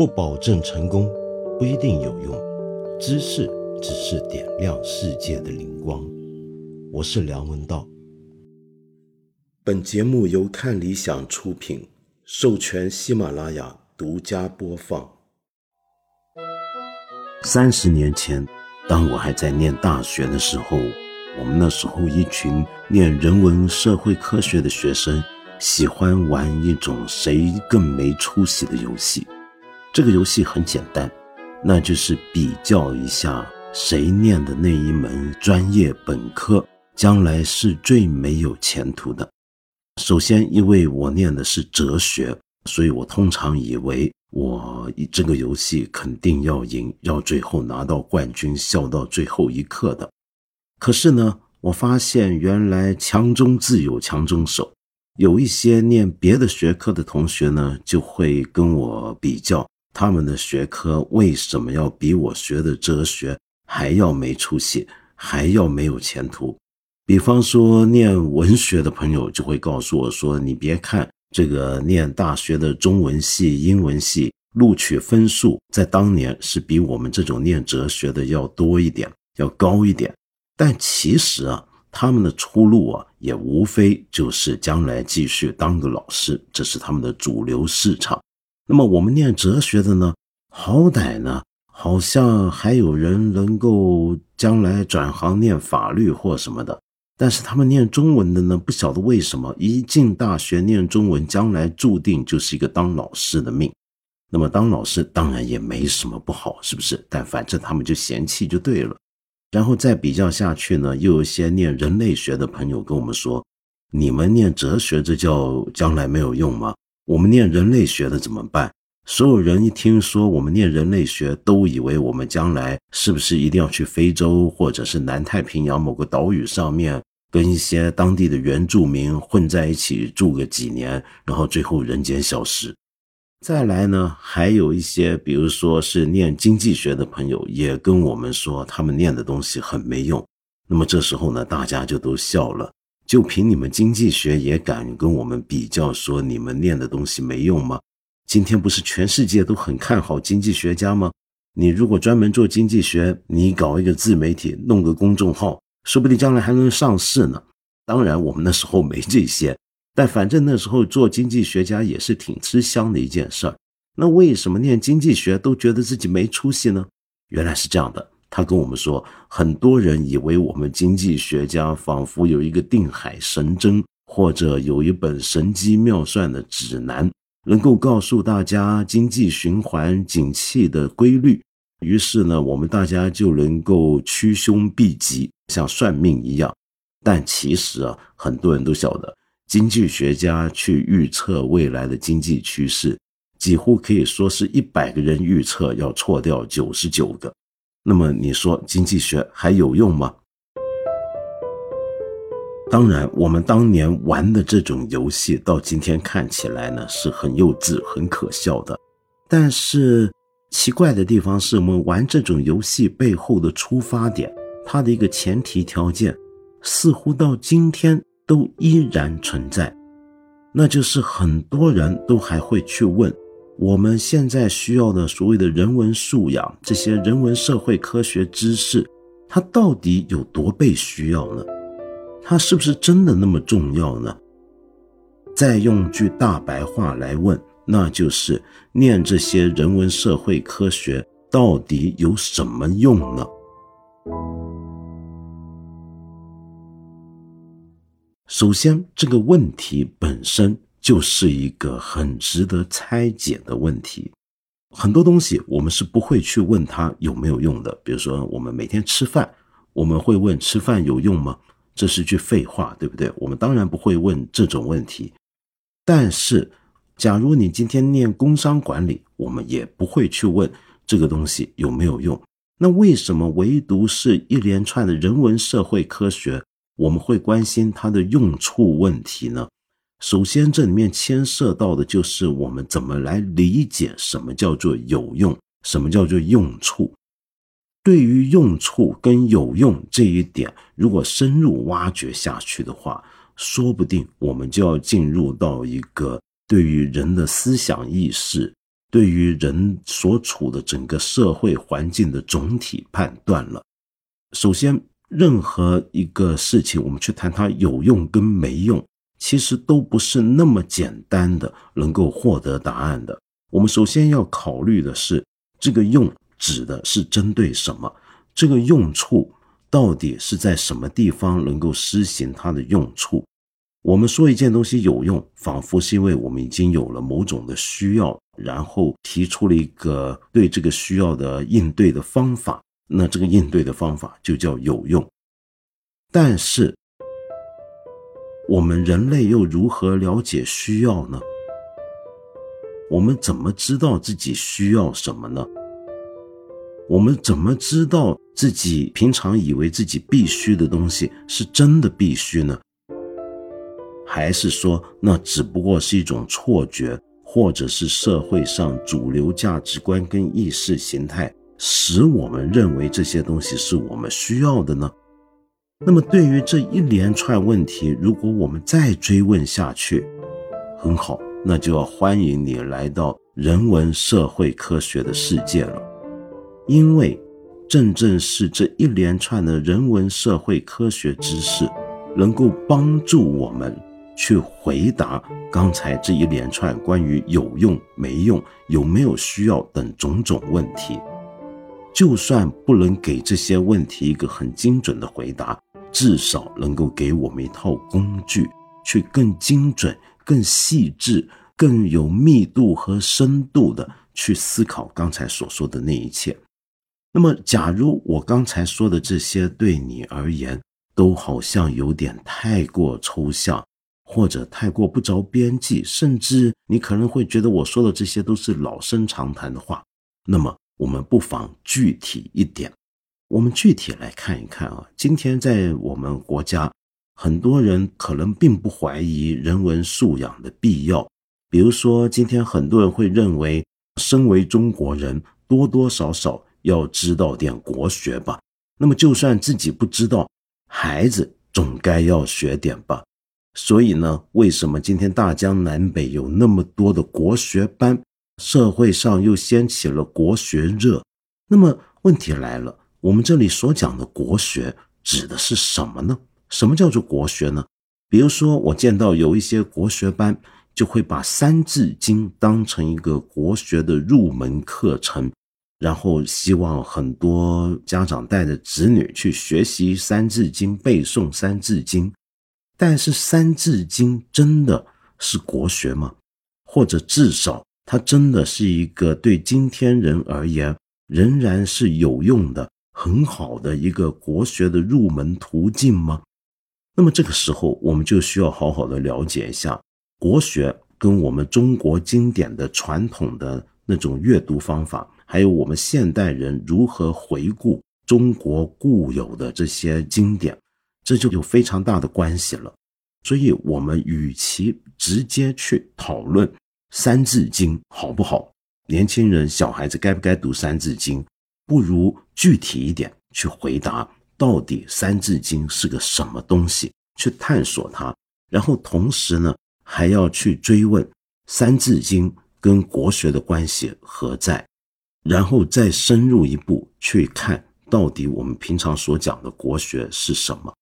不保证成功，不一定有用。知识只是点亮世界的灵光。我是梁文道。本节目由看理想出品，授权喜马拉雅独家播放。三十年前，当我还在念大学的时候，我们那时候一群念人文社会科学的学生，喜欢玩一种谁更没出息的游戏。这个游戏很简单，那就是比较一下谁念的那一门专业本科将来是最没有前途的。首先，因为我念的是哲学，所以我通常以为我这个游戏肯定要赢，要最后拿到冠军，笑到最后一刻的。可是呢，我发现原来强中自有强中手，有一些念别的学科的同学呢，就会跟我比较。他们的学科为什么要比我学的哲学还要没出息，还要没有前途？比方说，念文学的朋友就会告诉我说：“你别看这个念大学的中文系、英文系录取分数在当年是比我们这种念哲学的要多一点，要高一点，但其实啊，他们的出路啊，也无非就是将来继续当个老师，这是他们的主流市场。”那么我们念哲学的呢，好歹呢，好像还有人能够将来转行念法律或什么的。但是他们念中文的呢，不晓得为什么一进大学念中文，将来注定就是一个当老师的命。那么当老师当然也没什么不好，是不是？但反正他们就嫌弃就对了。然后再比较下去呢，又有些念人类学的朋友跟我们说：“你们念哲学，这叫将来没有用吗？”我们念人类学的怎么办？所有人一听说我们念人类学，都以为我们将来是不是一定要去非洲或者是南太平洋某个岛屿上面，跟一些当地的原住民混在一起住个几年，然后最后人间消失。再来呢，还有一些，比如说是念经济学的朋友，也跟我们说他们念的东西很没用。那么这时候呢，大家就都笑了。就凭你们经济学也敢跟我们比较，说你们念的东西没用吗？今天不是全世界都很看好经济学家吗？你如果专门做经济学，你搞一个自媒体，弄个公众号，说不定将来还能上市呢。当然，我们那时候没这些，但反正那时候做经济学家也是挺吃香的一件事儿。那为什么念经济学都觉得自己没出息呢？原来是这样的。他跟我们说，很多人以为我们经济学家仿佛有一个定海神针，或者有一本神机妙算的指南，能够告诉大家经济循环、景气的规律。于是呢，我们大家就能够趋凶避吉，像算命一样。但其实啊，很多人都晓得，经济学家去预测未来的经济趋势，几乎可以说是一百个人预测要错掉九十九个。那么你说经济学还有用吗？当然，我们当年玩的这种游戏，到今天看起来呢是很幼稚、很可笑的。但是奇怪的地方是我们玩这种游戏背后的出发点，它的一个前提条件，似乎到今天都依然存在，那就是很多人都还会去问。我们现在需要的所谓的人文素养，这些人文社会科学知识，它到底有多被需要呢？它是不是真的那么重要呢？再用句大白话来问，那就是念这些人文社会科学到底有什么用呢？首先，这个问题本身。就是一个很值得拆解的问题。很多东西我们是不会去问他有没有用的。比如说，我们每天吃饭，我们会问吃饭有用吗？这是句废话，对不对？我们当然不会问这种问题。但是，假如你今天念工商管理，我们也不会去问这个东西有没有用。那为什么唯独是一连串的人文社会科学，我们会关心它的用处问题呢？首先，这里面牵涉到的就是我们怎么来理解什么叫做有用，什么叫做用处。对于用处跟有用这一点，如果深入挖掘下去的话，说不定我们就要进入到一个对于人的思想意识、对于人所处的整个社会环境的总体判断了。首先，任何一个事情，我们去谈它有用跟没用，其实都不是那么简单的能够获得答案的。我们首先要考虑的是，这个用指的是针对什么？这个用处到底是在什么地方能够施行它的用处？我们说一件东西有用，仿佛是因为我们已经有了某种的需要，然后提出了一个对这个需要的应对的方法，那这个应对的方法就叫有用。但是，我们人类又如何了解需要呢？我们怎么知道自己需要什么呢？我们怎么知道自己平常以为自己必须的东西是真的必须呢？还是说，那只不过是一种错觉，或者是社会上主流价值观跟意识形态使我们认为这些东西是我们需要的呢？那么，对于这一连串问题，如果我们再追问下去，很好，那就要欢迎你来到人文社会科学的世界了，因为正正是这一连串的人文社会科学知识，能够帮助我们。去回答刚才这一连串关于有用没用、有没有需要等种种问题，就算不能给这些问题一个很精准的回答，至少能够给我们一套工具，去更精准、更细致、更有密度和深度的去思考刚才所说的那一切。那么，假如我刚才说的这些对你而言都好像有点太过抽象。或者太过不着边际，甚至你可能会觉得我说的这些都是老生常谈的话。那么，我们不妨具体一点，我们具体来看一看啊。今天在我们国家，很多人可能并不怀疑人文素养的必要。比如说，今天很多人会认为，身为中国人，多多少少要知道点国学吧。那么，就算自己不知道，孩子总该要学点吧。所以呢，为什么今天大江南北有那么多的国学班？社会上又掀起了国学热。那么问题来了，我们这里所讲的国学指的是什么呢？什么叫做国学呢？比如说，我见到有一些国学班就会把《三字经》当成一个国学的入门课程，然后希望很多家长带着子女去学习《三字经》，背诵《三字经》。但是《三字经》真的是国学吗？或者至少它真的是一个对今天人而言仍然是有用的、很好的一个国学的入门途径吗？那么这个时候，我们就需要好好的了解一下国学跟我们中国经典的传统的那种阅读方法，还有我们现代人如何回顾中国固有的这些经典。这就有非常大的关系了，所以，我们与其直接去讨论《三字经》好不好，年轻人、小孩子该不该读《三字经》，不如具体一点去回答，到底《三字经》是个什么东西，去探索它，然后同时呢，还要去追问《三字经》跟国学的关系何在，然后再深入一步去看到底我们平常所讲的国学是什么。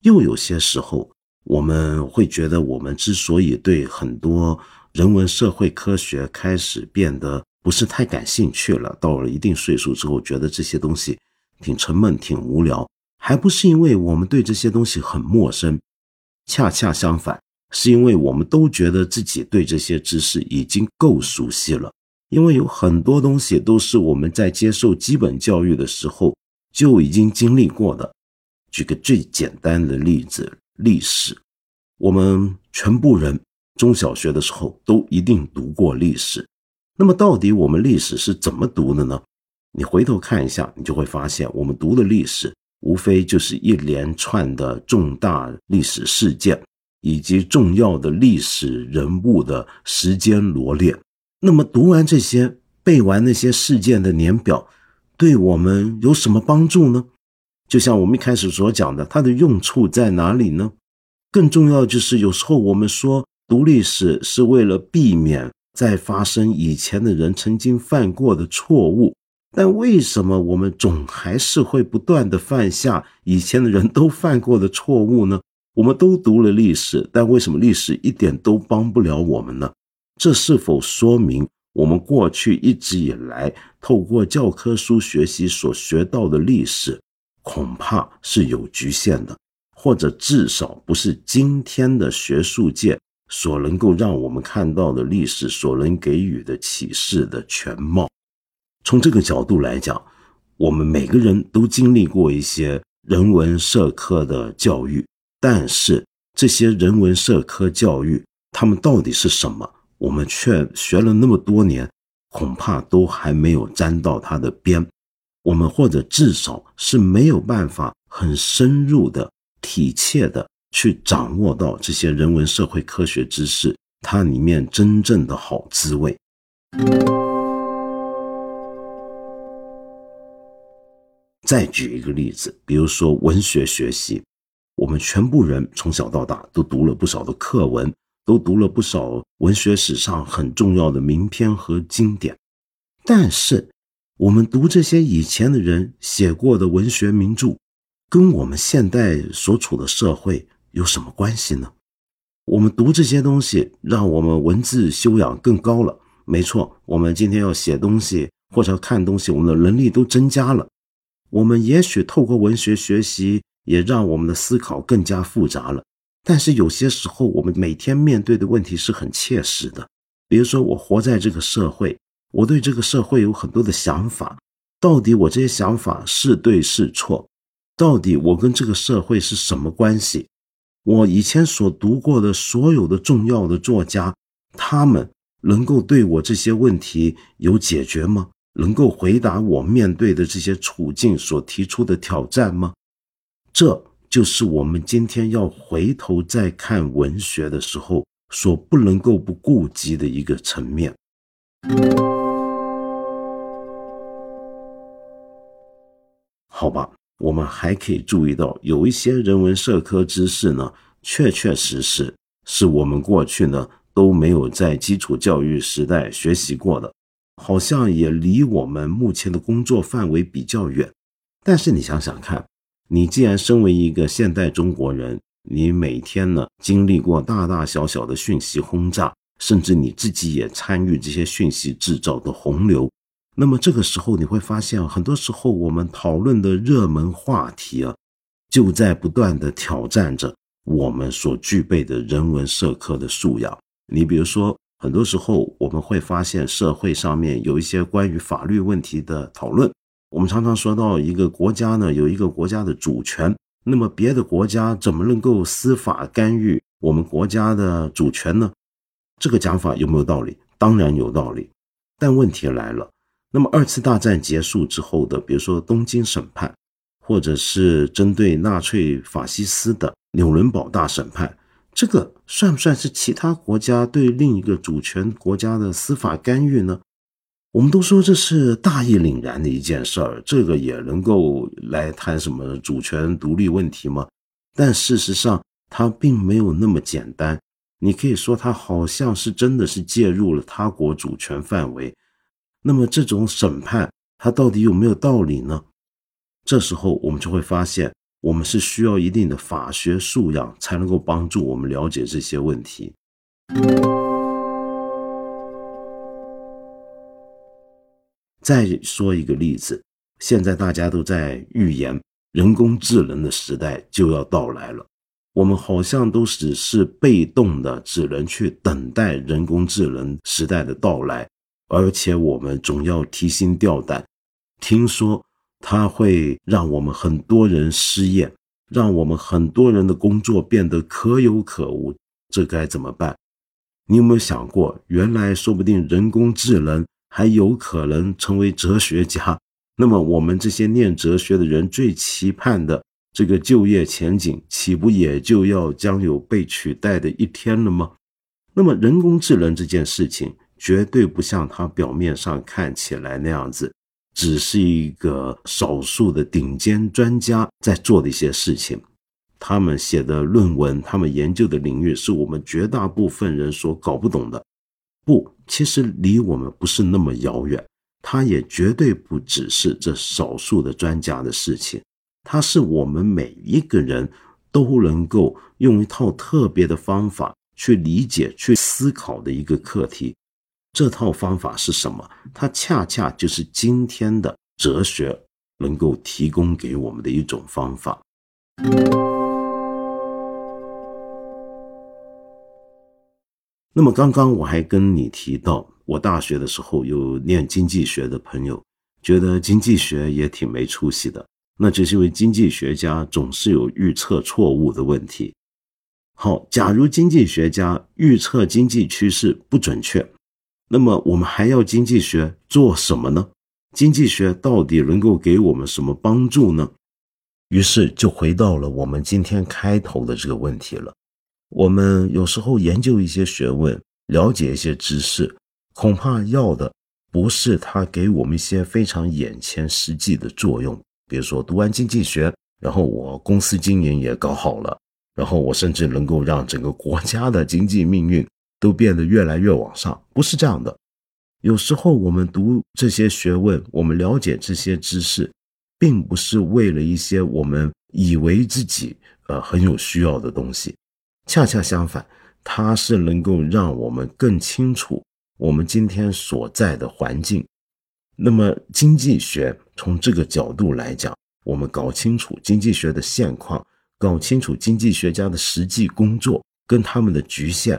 又有些时候，我们会觉得，我们之所以对很多人文社会科学开始变得不是太感兴趣了，到了一定岁数之后，觉得这些东西挺沉闷、挺无聊，还不是因为我们对这些东西很陌生，恰恰相反，是因为我们都觉得自己对这些知识已经够熟悉了。因为有很多东西都是我们在接受基本教育的时候就已经经历过的。举个最简单的例子，历史，我们全部人中小学的时候都一定读过历史。那么，到底我们历史是怎么读的呢？你回头看一下，你就会发现，我们读的历史无非就是一连串的重大历史事件以及重要的历史人物的时间罗列。那么读完这些，背完那些事件的年表，对我们有什么帮助呢？就像我们一开始所讲的，它的用处在哪里呢？更重要就是，有时候我们说读历史是为了避免再发生以前的人曾经犯过的错误。但为什么我们总还是会不断的犯下以前的人都犯过的错误呢？我们都读了历史，但为什么历史一点都帮不了我们呢？这是否说明我们过去一直以来透过教科书学习所学到的历史，恐怕是有局限的，或者至少不是今天的学术界所能够让我们看到的历史所能给予的启示的全貌？从这个角度来讲，我们每个人都经历过一些人文社科的教育，但是这些人文社科教育，他们到底是什么？我们却学了那么多年，恐怕都还没有沾到它的边。我们或者至少是没有办法很深入的、体切的去掌握到这些人文社会科学知识它里面真正的好滋味。再举一个例子，比如说文学学习，我们全部人从小到大都读了不少的课文，都读了不少文学史上很重要的名篇和经典。但是，我们读这些以前的人写过的文学名著，跟我们现代所处的社会有什么关系呢？我们读这些东西，让我们文字修养更高了。没错，我们今天要写东西或者看东西，我们的能力都增加了。我们也许透过文学学习，也让我们的思考更加复杂了。但是有些时候，我们每天面对的问题是很切实的。比如说，我活在这个社会，我对这个社会有很多的想法。到底我这些想法是对是错？到底我跟这个社会是什么关系？我以前所读过的所有的重要的作家，他们能够对我这些问题有解决吗？能够回答我面对的这些处境所提出的挑战吗？这就是我们今天要回头再看文学的时候所不能够不顾及的一个层面。好吧，我们还可以注意到，有一些人文社科知识呢，确确实实是我们过去呢都没有在基础教育时代学习过的。好像也离我们目前的工作范围比较远，但是你想想看，你既然身为一个现代中国人，你每天呢经历过大大小小的讯息轰炸，甚至你自己也参与这些讯息制造的洪流，那么这个时候你会发现啊，很多时候我们讨论的热门话题啊，就在不断的挑战着我们所具备的人文社科的素养。你比如说。很多时候，我们会发现社会上面有一些关于法律问题的讨论。我们常常说到一个国家呢，有一个国家的主权，那么别的国家怎么能够司法干预我们国家的主权呢？这个讲法有没有道理？当然有道理。但问题来了，那么二次大战结束之后的，比如说东京审判，或者是针对纳粹法西斯的纽伦堡大审判。这个算不算是其他国家对另一个主权国家的司法干预呢？我们都说这是大义凛然的一件事儿，这个也能够来谈什么主权独立问题吗？但事实上，它并没有那么简单。你可以说它好像是真的是介入了他国主权范围。那么这种审判，它到底有没有道理呢？这时候我们就会发现。我们是需要一定的法学素养，才能够帮助我们了解这些问题。再说一个例子，现在大家都在预言人工智能的时代就要到来了，我们好像都只是被动的，只能去等待人工智能时代的到来，而且我们总要提心吊胆，听说。它会让我们很多人失业，让我们很多人的工作变得可有可无，这该怎么办？你有没有想过，原来说不定人工智能还有可能成为哲学家？那么我们这些念哲学的人最期盼的这个就业前景，岂不也就要将有被取代的一天了吗？那么人工智能这件事情，绝对不像它表面上看起来那样子。只是一个少数的顶尖专家在做的一些事情，他们写的论文，他们研究的领域是我们绝大部分人所搞不懂的。不，其实离我们不是那么遥远。它也绝对不只是这少数的专家的事情，它是我们每一个人都能够用一套特别的方法去理解、去思考的一个课题。这套方法是什么？它恰恰就是今天的哲学能够提供给我们的一种方法。那么刚刚我还跟你提到。我大学的时候有念经济学的朋友，觉得经济学也挺没出息的，那就是因为经济学家总是有预测错误的问题。好，假如经济学家预测经济趋势不准确，那么我们还要经济学做什么呢？经济学到底能够给我们什么帮助呢？于是就回到了我们今天开头的这个问题了。我们有时候研究一些学问，了解一些知识。恐怕要的不是他给我们一些非常眼前实际的作用，比如说读完经济学，然后我公司经营也搞好了，然后我甚至能够让整个国家的经济命运都变得越来越往上，不是这样的。有时候我们读这些学问，我们了解这些知识，并不是为了一些我们以为自己呃很有需要的东西，恰恰相反，它是能够让我们更清楚。我们今天所在的环境，那么经济学从这个角度来讲，我们搞清楚经济学的现况，搞清楚经济学家的实际工作跟他们的局限，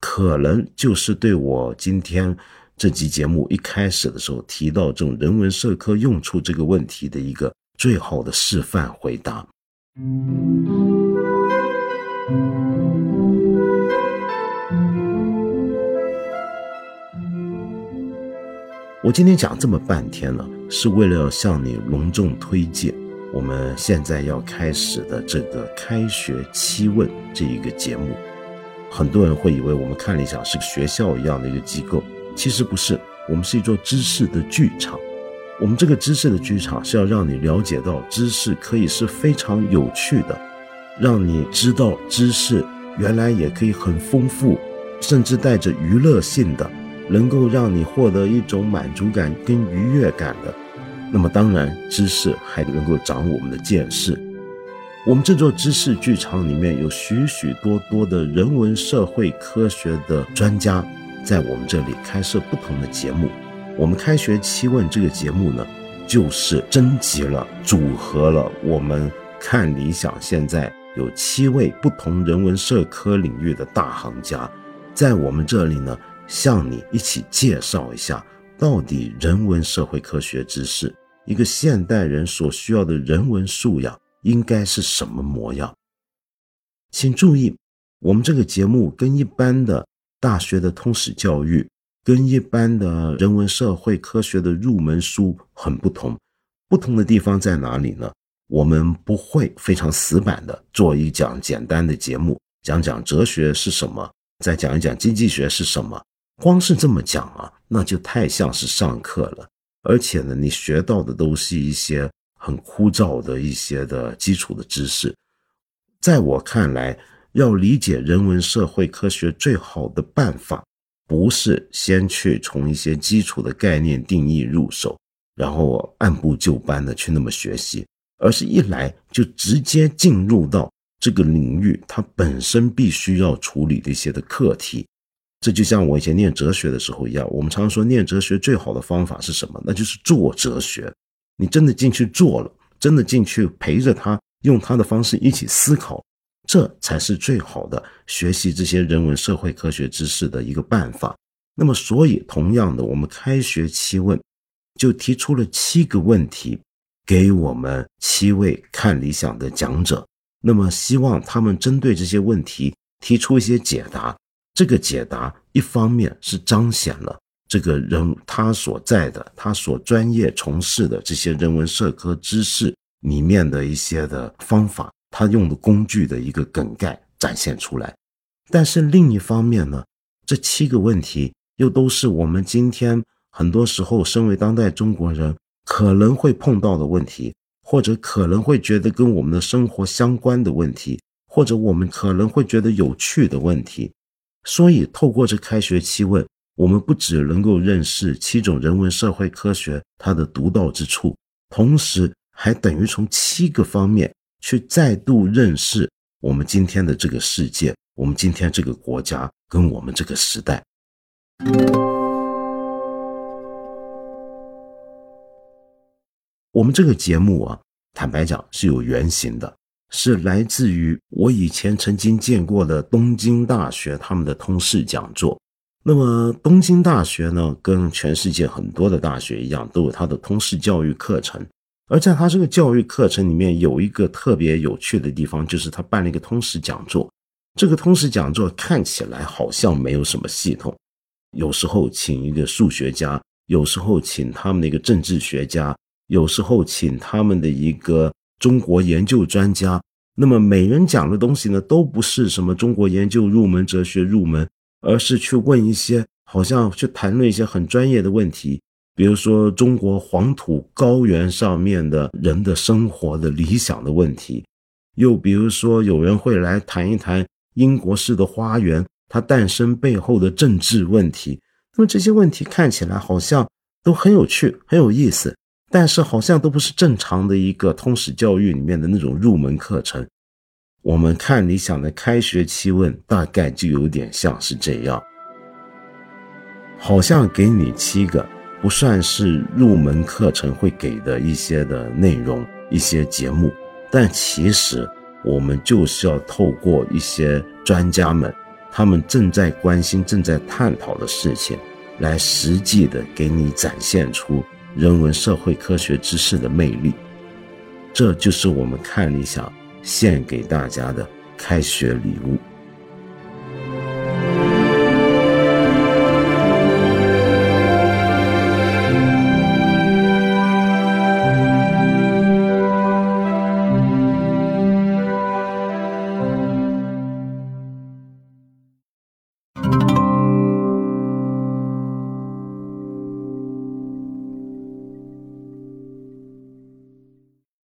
可能就是对我今天这集节目一开始的时候提到这种人文社科用处这个问题的一个最好的示范回答。我今天讲这么半天呢，是为了要向你隆重推荐我们现在要开始的这个开学七问这一个节目。很多人会以为我们看理想是个学校一样的一个机构，其实不是，我们是一座知识的剧场。我们这个知识的剧场是要让你了解到知识可以是非常有趣的，让你知道知识原来也可以很丰富，甚至带着娱乐性的。能够让你获得一种满足感跟愉悦感的，那么当然，知识还能够长我们的见识。我们这座知识剧场里面有许许多多的人文社会科学的专家，在我们这里开设不同的节目。我们开学七问这个节目呢，就是征集了、组合了我们看理想现在有七位不同人文社科领域的大行家，在我们这里呢。向你一起介绍一下，到底人文社会科学知识，一个现代人所需要的人文素养应该是什么模样？请注意，我们这个节目跟一般的大学的通史教育，跟一般的人文社会科学的入门书很不同。不同的地方在哪里呢？我们不会非常死板的做一讲简单的节目，讲讲哲学是什么，再讲一讲经济学是什么。光是这么讲啊，那就太像是上课了，而且呢，你学到的都是一些很枯燥的一些的基础的知识。在我看来，要理解人文社会科学最好的办法，不是先去从一些基础的概念定义入手，然后按部就班的去那么学习，而是一来就直接进入到这个领域，它本身必须要处理的一些的课题。这就像我以前念哲学的时候一样，我们常说念哲学最好的方法是什么？那就是做哲学。你真的进去做了，真的进去陪着他，用他的方式一起思考，这才是最好的学习这些人文社会科学知识的一个办法。那么，所以同样的，我们开学期问就提出了七个问题给我们七位看理想的讲者，那么希望他们针对这些问题提出一些解答。这个解答一方面是彰显了这个人他所在的他所专业从事的这些人文社科知识里面的一些的方法，他用的工具的一个梗概展现出来。但是另一方面呢，这七个问题又都是我们今天很多时候身为当代中国人可能会碰到的问题，或者可能会觉得跟我们的生活相关的问题，或者我们可能会觉得有趣的问题。所以，透过这开学期问，我们不只能够认识七种人文社会科学它的独到之处，同时还等于从七个方面去再度认识我们今天的这个世界，我们今天这个国家跟我们这个时代。我们这个节目啊，坦白讲是有原型的，是来自于我以前曾经见过的东京大学他们的通识讲座。那么东京大学呢，跟全世界很多的大学一样，都有它的通识教育课程。而在它这个教育课程里面，有一个特别有趣的地方，就是他办了一个通识讲座。这个通识讲座看起来好像没有什么系统，有时候请一个数学家，有时候请他们的一个政治学家。有时候请他们的一个中国研究专家，那么每人讲的东西呢，都不是什么中国研究入门、哲学入门，而是去问一些好像去谈论一些很专业的问题，比如说中国黄土高原上面的人的生活的理想的问题，又比如说有人会来谈一谈英国式的花园它诞生背后的政治问题。那么这些问题看起来好像都很有趣、很有意思。但是好像都不是正常的一个通识教育里面的那种入门课程。我们看理想的开学期问，大概就有点像是这样，好像给你七个不算是入门课程会给的一些的内容、一些节目，但其实我们就是要透过一些专家们他们正在关心、正在探讨的事情，来实际的给你展现出。人文社会科学知识的魅力，这就是我们看理想献给大家的开学礼物。